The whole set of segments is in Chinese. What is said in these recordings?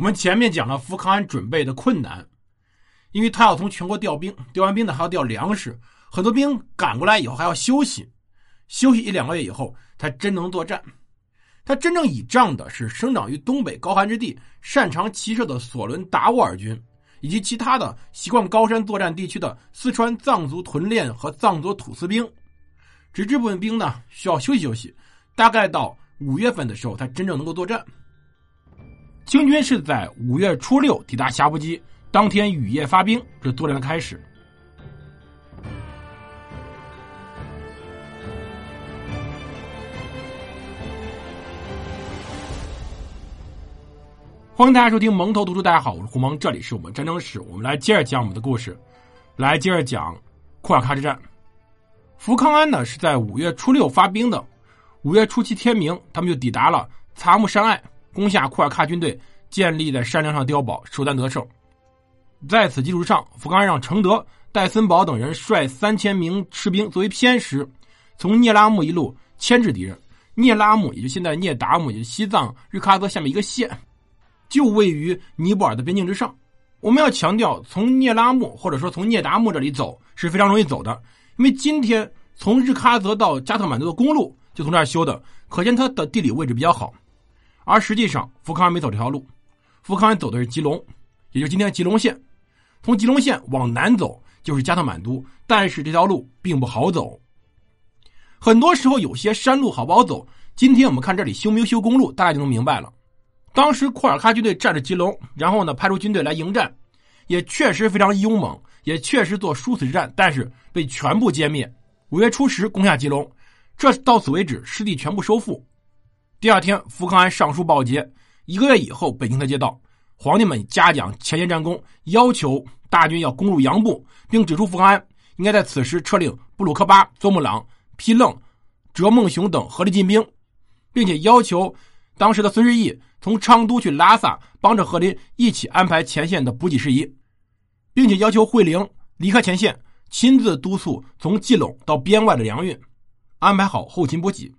我们前面讲了福康安准备的困难，因为他要从全国调兵，调完兵呢还要调粮食，很多兵赶过来以后还要休息，休息一两个月以后才真能作战。他真正倚仗的是生长于东北高寒之地、擅长骑射的索伦达斡尔军，以及其他的习惯高山作战地区的四川藏族屯练和藏族土司兵。只这部分兵呢需要休息休息，大概到五月份的时候他真正能够作战。清军是在五月初六抵达霞伏基，当天雨夜发兵，这作战的开始。欢迎大家收听蒙头读书，大家好，我是胡蒙，这里是我们战争史，我们来接着讲我们的故事，来接着讲库尔喀之战。福康安呢是在五月初六发兵的，五月初七天明，他们就抵达了察木山隘。攻下库尔喀军队建立在山梁上碉堡，首战得胜。在此基础上，福康安让承德、戴森堡等人率三千名士兵作为偏师，从聂拉木一路牵制敌人。聂拉木也就现在聂达木，也就西藏日喀则下面一个县，就位于尼泊尔的边境之上。我们要强调，从聂拉木或者说从聂达木这里走是非常容易走的，因为今天从日喀则到加特满都的公路就从这儿修的，可见它的地理位置比较好。而实际上，福康安没走这条路，福康安走的是吉隆，也就是今天吉隆县。从吉隆县往南走就是加特满都，但是这条路并不好走。很多时候有些山路好不好走，今天我们看这里修没修公路，大家就能明白了。当时库尔喀军队占着吉隆，然后呢派出军队来迎战，也确实非常勇猛，也确实做殊死之战，但是被全部歼灭。五月初十攻下吉隆，这到此为止，失地全部收复。第二天，福康安上书报捷。一个月以后，北京才接到，皇帝们嘉奖前线战功，要求大军要攻入杨部，并指出福康安应该在此时撤令布鲁克巴、卓木朗、丕楞、哲孟雄等合力进兵，并且要求当时的孙日义从昌都去拉萨，帮着贺林一起安排前线的补给事宜，并且要求惠灵离开前线，亲自督促从基隆到边外的粮运，安排好后勤补给。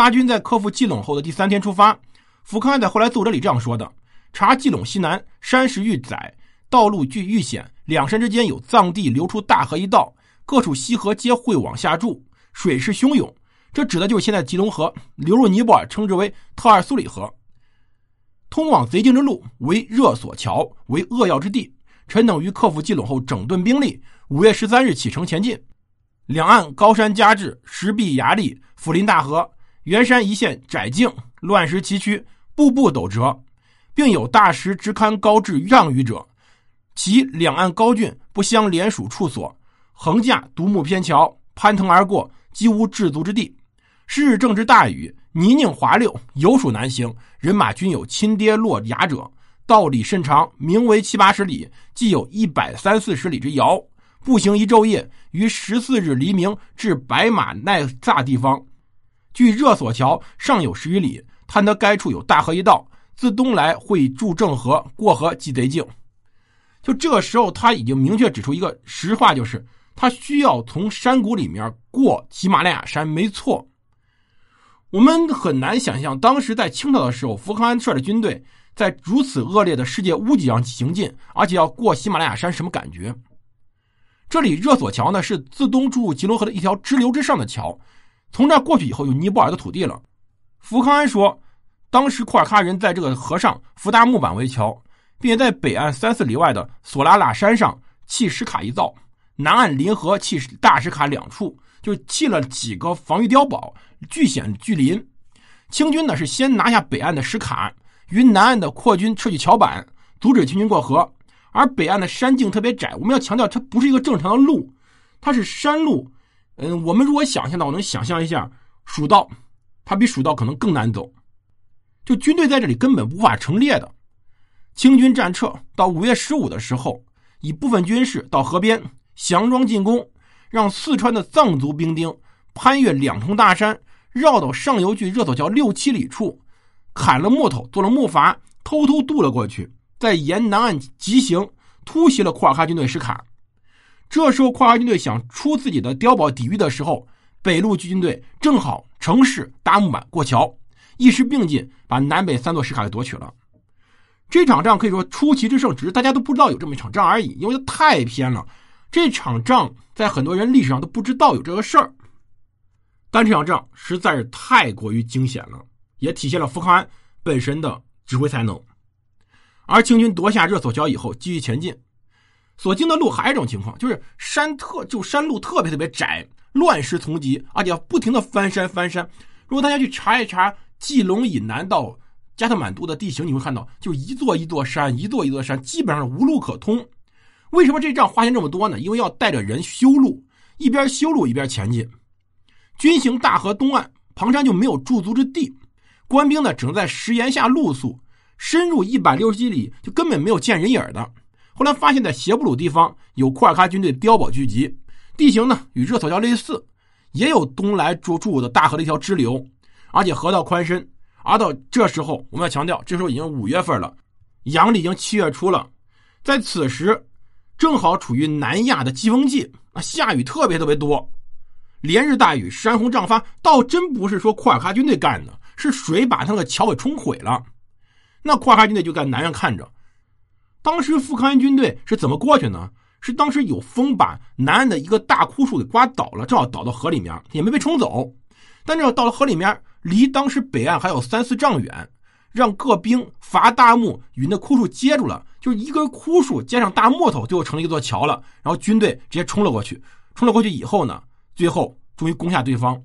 大军在克服基隆后的第三天出发。福康安在后来奏折里这样说的：“查基隆西南山势愈窄，道路具愈险，两山之间有藏地流出大河一道，各处溪河皆汇往下注，水势汹涌。这指的就是现在吉隆河流入尼泊尔，称之为特尔苏里河。通往贼境之路为热索桥，为扼要之地。臣等于克服基隆后，整顿兵力，五月十三日启程前进。两岸高山夹峙，石壁崖立，抚临大河。”元山一线窄径，乱石崎岖，步步陡折，并有大石直堪高至让余者。其两岸高峻，不相连属处所，横架独木偏桥，攀藤而过，几无置足之地。是日正值大雨，泥泞滑溜，有属难行。人马均有亲跌落崖者。道里甚长，名为七八十里，即有一百三四十里之遥。步行一昼夜，于十四日黎明至白马奈萨地方。距热索桥尚有十余里，探得该处有大河一道，自东来会注正河，过河即贼境。就这个时候，他已经明确指出一个实话，就是他需要从山谷里面过喜马拉雅山。没错，我们很难想象，当时在清朝的时候，福康安率的军队在如此恶劣的世界屋脊上行进，而且要过喜马拉雅山，什么感觉？这里热索桥呢，是自东注入吉隆河的一条支流之上的桥。从这儿过去以后，有尼泊尔的土地了。福康安说，当时库尔喀人在这个河上浮搭木板为桥，并且在北岸三四里外的索拉拉山上砌石卡一造，南岸临河砌大石卡两处，就砌了几个防御碉堡，据险据林。清军呢是先拿下北岸的石卡，与南岸的扩军撤去桥板，阻止清军过河。而北岸的山径特别窄，我们要强调，它不是一个正常的路，它是山路。嗯，我们如果想象到，我，能想象一下蜀道，它比蜀道可能更难走。就军队在这里根本无法成列的。清军战撤到五月十五的时候，以部分军士到河边佯装进攻，让四川的藏族兵丁攀越两重大山，绕到上游距热索桥六七里处，砍了木头做了木筏，偷偷渡了过去，再沿南岸急行，突袭了库尔喀军队石卡。这时候，库尔喀军队想出自己的碉堡抵御的时候，北路军队正好乘势搭木板过桥，一时并进，把南北三座石卡给夺取了。这场仗可以说出奇制胜，只是大家都不知道有这么一场仗而已，因为它太偏了。这场仗在很多人历史上都不知道有这个事儿，但这场仗实在是太过于惊险了，也体现了福康安本身的指挥才能。而清军夺下热索桥以后，继续前进，所经的路还有一种情况，就是山特就山路特别特别窄，乱石丛集，而且要不停的翻山翻山。如果大家去查一查基隆以南到加特满都的地形，你会看到，就一座一座山，一座一座山，基本上无路可通。为什么这仗花钱这么多呢？因为要带着人修路，一边修路一边前进。军行大河东岸，庞山就没有驻足之地，官兵呢只能在石岩下露宿。深入一百六十几里，就根本没有见人影的。后来发现，在斜布鲁地方有库尔喀军队碉堡聚集，地形呢与热索桥类似，也有东来注注的大河的一条支流，而且河道宽深。而到这时候，我们要强调，这时候已经五月份了，阳历已经七月初了，在此时正好处于南亚的季风季啊，下雨特别特别多，连日大雨，山洪涨发，倒真不是说库尔喀军队干的，是水把他的桥给冲毁了。那库尔喀军队就在南岸看着，当时富康安军队是怎么过去呢？是当时有风把南岸的一个大枯树给刮倒了，正好倒到河里面，也没被冲走。但这到了河里面，离当时北岸还有三四丈远，让各兵伐大木与那枯树接住了，就是一根枯树接上大木头，最后成了一座桥了。然后军队直接冲了过去，冲了过去以后呢，最后终于攻下对方。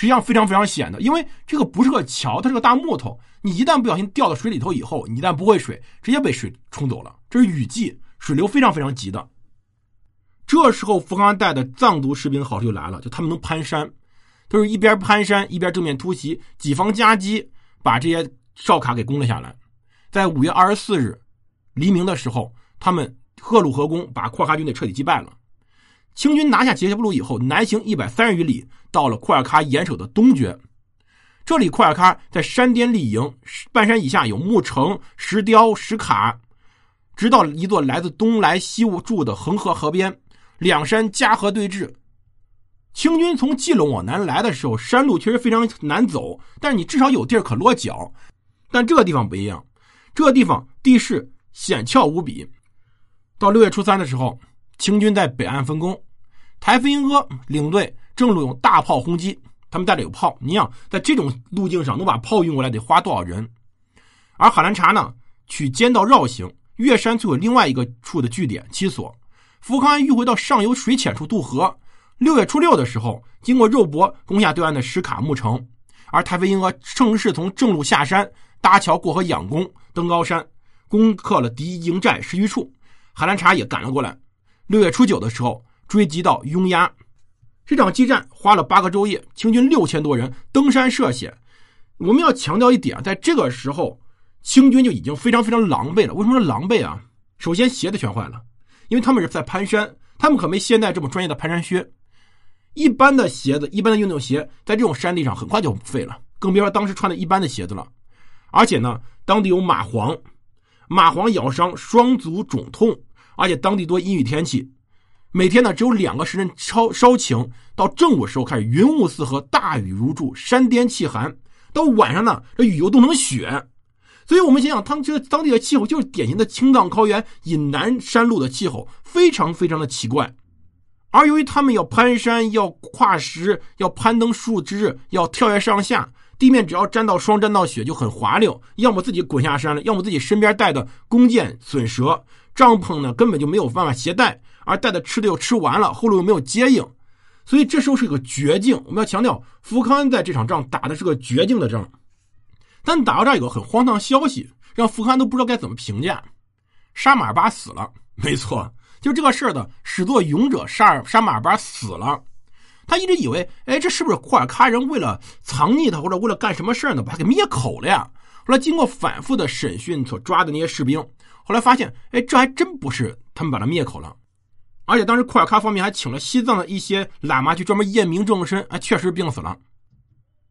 实际上非常非常险的，因为这个不是个桥，它是个大木头。你一旦不小心掉到水里头以后，你一旦不会水，直接被水冲走了。这是雨季，水流非常非常急的。这时候，福康带的藏族士兵好处就来了，就他们能攀山，都是一边攀山一边正面突袭，几方夹击，把这些哨卡给攻了下来。在五月二十四日黎明的时候，他们赫鲁河攻，把库尔喀军队彻底击败了。清军拿下杰谢布鲁以后，南行一百三十余里，到了库尔喀严守的东绝。这里库尔喀在山巅立营，半山以下有木城、石雕、石卡，直到一座来自东来西住的恒河河边，两山夹河对峙。清军从基隆往南来的时候，山路确实非常难走，但是你至少有地儿可落脚。但这个地方不一样，这个地方地势险峭无比。到六月初三的时候。清军在北岸分工，台夫英阿领队正路用大炮轰击，他们带着有炮。你想，在这种路径上能把炮运过来，得花多少人？而海兰察呢，取尖道绕行，越山最有另外一个处的据点七所。福康安迂回到上游水浅处渡河。六月初六的时候，经过肉搏攻下对岸的石卡木城，而台夫英阿正式从正路下山，搭桥过河仰攻，登高山，攻克了敌营寨十余处。海兰察也赶了过来。六月初九的时候，追击到雍压，这场激战花了八个昼夜，清军六千多人登山涉险。我们要强调一点，在这个时候，清军就已经非常非常狼狈了。为什么狼狈啊？首先鞋子全坏了，因为他们是在攀山，他们可没现在这么专业的攀山靴。一般的鞋子，一般的运动鞋，在这种山地上很快就废了，更别说当时穿的一般的鞋子了。而且呢，当地有蚂蟥，蚂蟥咬伤，双足肿痛。而且当地多阴雨天气，每天呢只有两个时辰稍稍晴，到正午时候开始云雾四合，大雨如注，山巅气寒。到晚上呢，这雨又冻成雪。所以我们想想，他们这当地的气候就是典型的青藏高原以南山路的气候，非常非常的奇怪。而由于他们要攀山，要跨石，要攀登树枝，要跳跃上下，地面只要沾到霜、沾到雪就很滑溜，要么自己滚下山了，要么自己身边带的弓箭损折。帐篷呢根本就没有办法携带，而带的吃的又吃完了，后路又没有接应，所以这时候是个绝境。我们要强调，福康安在这场仗打的是个绝境的仗。但打到这儿有个很荒唐消息，让福康安都不知道该怎么评价：沙马尔巴死了。没错，就这个事儿的始作俑者沙尔沙马尔巴死了。他一直以为，哎，这是不是库尔喀人为了藏匿他，或者为了干什么事儿呢，把他给灭口了呀？后来经过反复的审讯，所抓的那些士兵。后来发现，哎，这还真不是他们把他灭口了，而且当时库尔喀方面还请了西藏的一些喇嘛去专门验明正身，哎，确实病死了。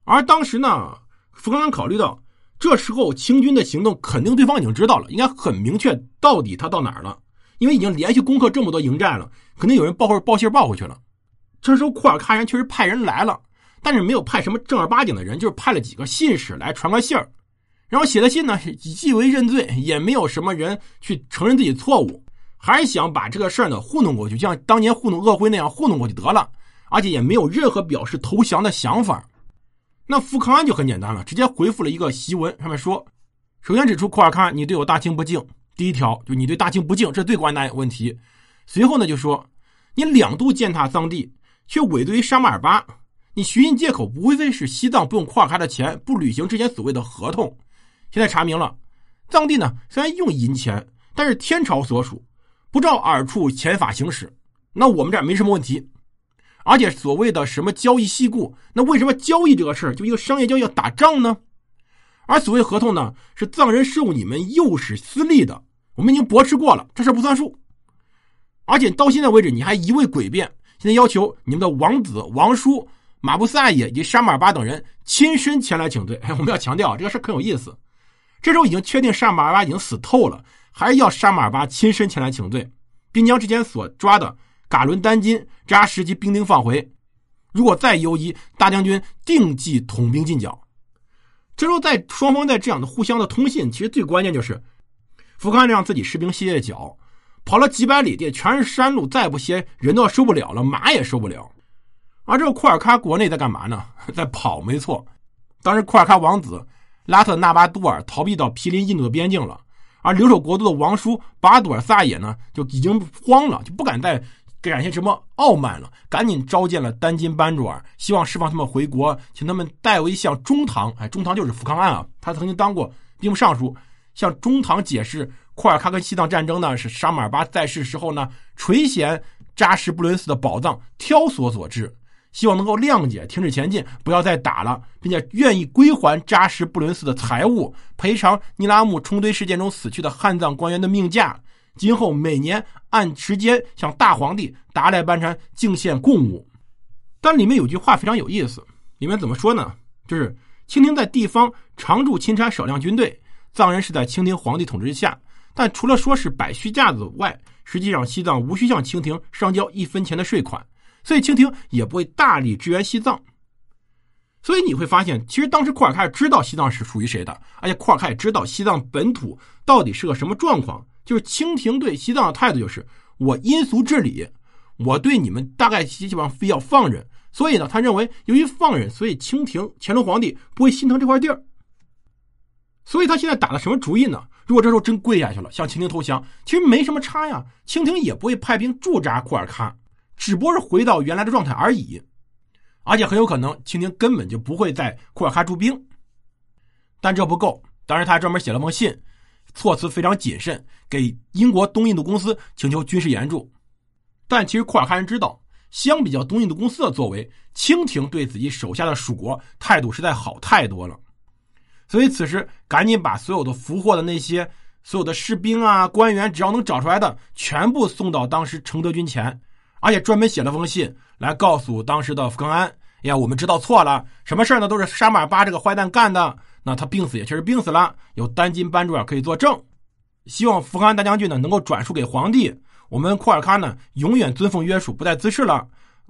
而当时呢，福康安考虑到，这时候清军的行动肯定对方已经知道了，应该很明确到底他到哪儿了，因为已经连续攻克这么多营寨了，肯定有人报或报信报回去了。这时候库尔喀人确实派人来了，但是没有派什么正儿八经的人，就是派了几个信使来传个信儿。然后写的信呢，既为认罪，也没有什么人去承认自己错误，还想把这个事儿呢糊弄过去，就像当年糊弄鄂辉那样糊弄过去得了，而且也没有任何表示投降的想法。那福康安就很简单了，直接回复了一个檄文，上面说：首先指出库尔喀你对我大清不敬，第一条就你对大清不敬，这最关键的问题。随后呢就说你两度践踏藏地，却委对于沙马尔巴，你寻衅借口，无非是西藏不用库尔喀的钱，不履行之前所谓的合同。现在查明了，藏地呢虽然用银钱，但是天朝所属，不照尔处钱法行使，那我们这儿没什么问题。而且所谓的什么交易细故，那为什么交易这个事儿就一个商业交易要打仗呢？而所谓合同呢，是藏人受你们诱使私利的，我们已经驳斥过了，这事不算数。而且到现在为止，你还一味诡辩，现在要求你们的王子、王叔、马布萨也以及沙马尔巴等人亲身前来请罪。哎，我们要强调这个事很有意思。这时候已经确定沙马尔巴已经死透了，还是要沙马尔巴亲身前来请罪，并将之前所抓的噶伦丹金扎什及兵丁放回。如果再犹疑，大将军定计统兵进剿。这时候在双方在这样的互相的通信，其实最关键就是福康让自己士兵歇歇脚，跑了几百里地，全是山路，再不歇人都要受不了了，马也受不了。而这个库尔喀国内在干嘛呢？在跑，没错。当时库尔喀王子。拉特纳巴杜尔逃避到毗邻印度的边境了，而留守国都的王叔巴杜尔萨也呢，就已经慌了，就不敢再展现什么傲慢了，赶紧召见了丹金班主尔，希望释放他们回国，请他们代为向中堂，哎，中堂就是福康安啊，他曾经当过兵部尚书，向中堂解释库尔喀跟西藏战争呢，是沙马尔巴在世时候呢，垂涎扎什布伦斯的宝藏挑唆所致。希望能够谅解，停止前进，不要再打了，并且愿意归还扎什布伦斯的财物，赔偿尼拉木冲堆事件中死去的汉藏官员的命价。今后每年按时间向大皇帝达赖班禅敬献贡物。但里面有句话非常有意思，里面怎么说呢？就是清廷在地方常驻钦差少量军队，藏人是在清廷皇帝统治下，但除了说是摆虚架子外，实际上西藏无需向清廷上交一分钱的税款。所以清廷也不会大力支援西藏，所以你会发现，其实当时库尔喀知道西藏是属于谁的，而且库尔喀也知道西藏本土到底是个什么状况。就是清廷对西藏的态度就是：我因俗治理，我对你们大概基本上非要放任。所以呢，他认为由于放任，所以清廷乾隆皇帝不会心疼这块地儿。所以他现在打了什么主意呢？如果这时候真跪下去了，向清廷投降，其实没什么差呀，清廷也不会派兵驻扎库尔喀。只不过是回到原来的状态而已，而且很有可能清廷根本就不会在库尔喀驻兵。但这不够，当时他还专门写了封信，措辞非常谨慎，给英国东印度公司请求军事援助。但其实库尔喀人知道，相比较东印度公司的作为，清廷对自己手下的属国态度实在好太多了。所以此时赶紧把所有的俘获的那些所有的士兵啊、官员，只要能找出来的，全部送到当时承德军前。而且专门写了封信来告诉当时的福康安：“哎呀，我们知道错了，什么事呢？都是沙马尔巴这个坏蛋干的。那他病死也确实病死了，有丹金班主啊可以作证。希望福康安大将军呢能够转述给皇帝。我们库尔喀呢永远遵奉约束，不再滋事了。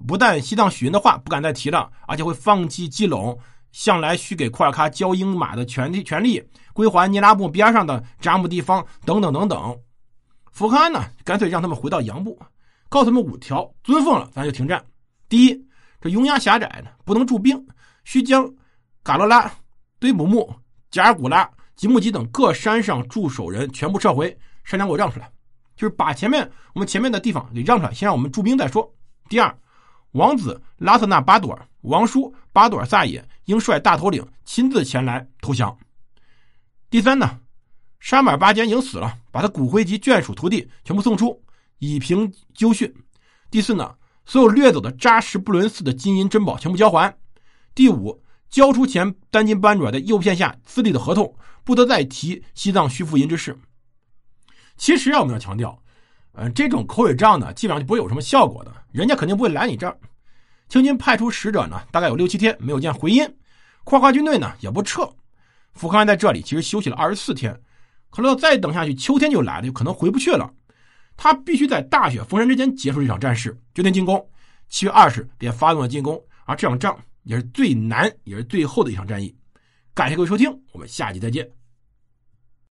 不但西藏许云的话不敢再提了，而且会放弃基隆向来需给库尔喀交鹰马的权利，权利归还尼拉木边上的扎木地方等等等等。福康安呢干脆让他们回到杨部。”告诉他们五条，遵奉了，咱就停战。第一，这雍崖狭窄的，不能驻兵，需将嘎罗拉、堆姆木、加尔古拉、吉木吉等各山上驻守人全部撤回，山梁给我让出来，就是把前面我们前面的地方给让出来，先让我们驻兵再说。第二，王子拉特纳巴朵尔、王叔巴朵尔萨也应率大头领亲自前来投降。第三呢，沙马尔巴坚已经死了，把他骨灰及眷属徒弟全部送出。以平纠训。第四呢，所有掠走的扎什布伦寺的金银珍宝全部交还。第五，交出前丹金班主的诱骗下自立的合同，不得再提西藏需付银之事。其实啊，我们要强调，嗯，这种口水仗呢，基本上就不会有什么效果的，人家肯定不会来你这儿。清军派出使者呢，大概有六七天没有见回音，夸夸军队呢也不撤。福康安在这里其实休息了二十四天，可能要再等下去，秋天就来了，就可能回不去了。他必须在大雪封山之前结束这场战事，决定进攻。七月二十便发动了进攻，而这场仗也是最难也是最后的一场战役。感谢各位收听，我们下期再见。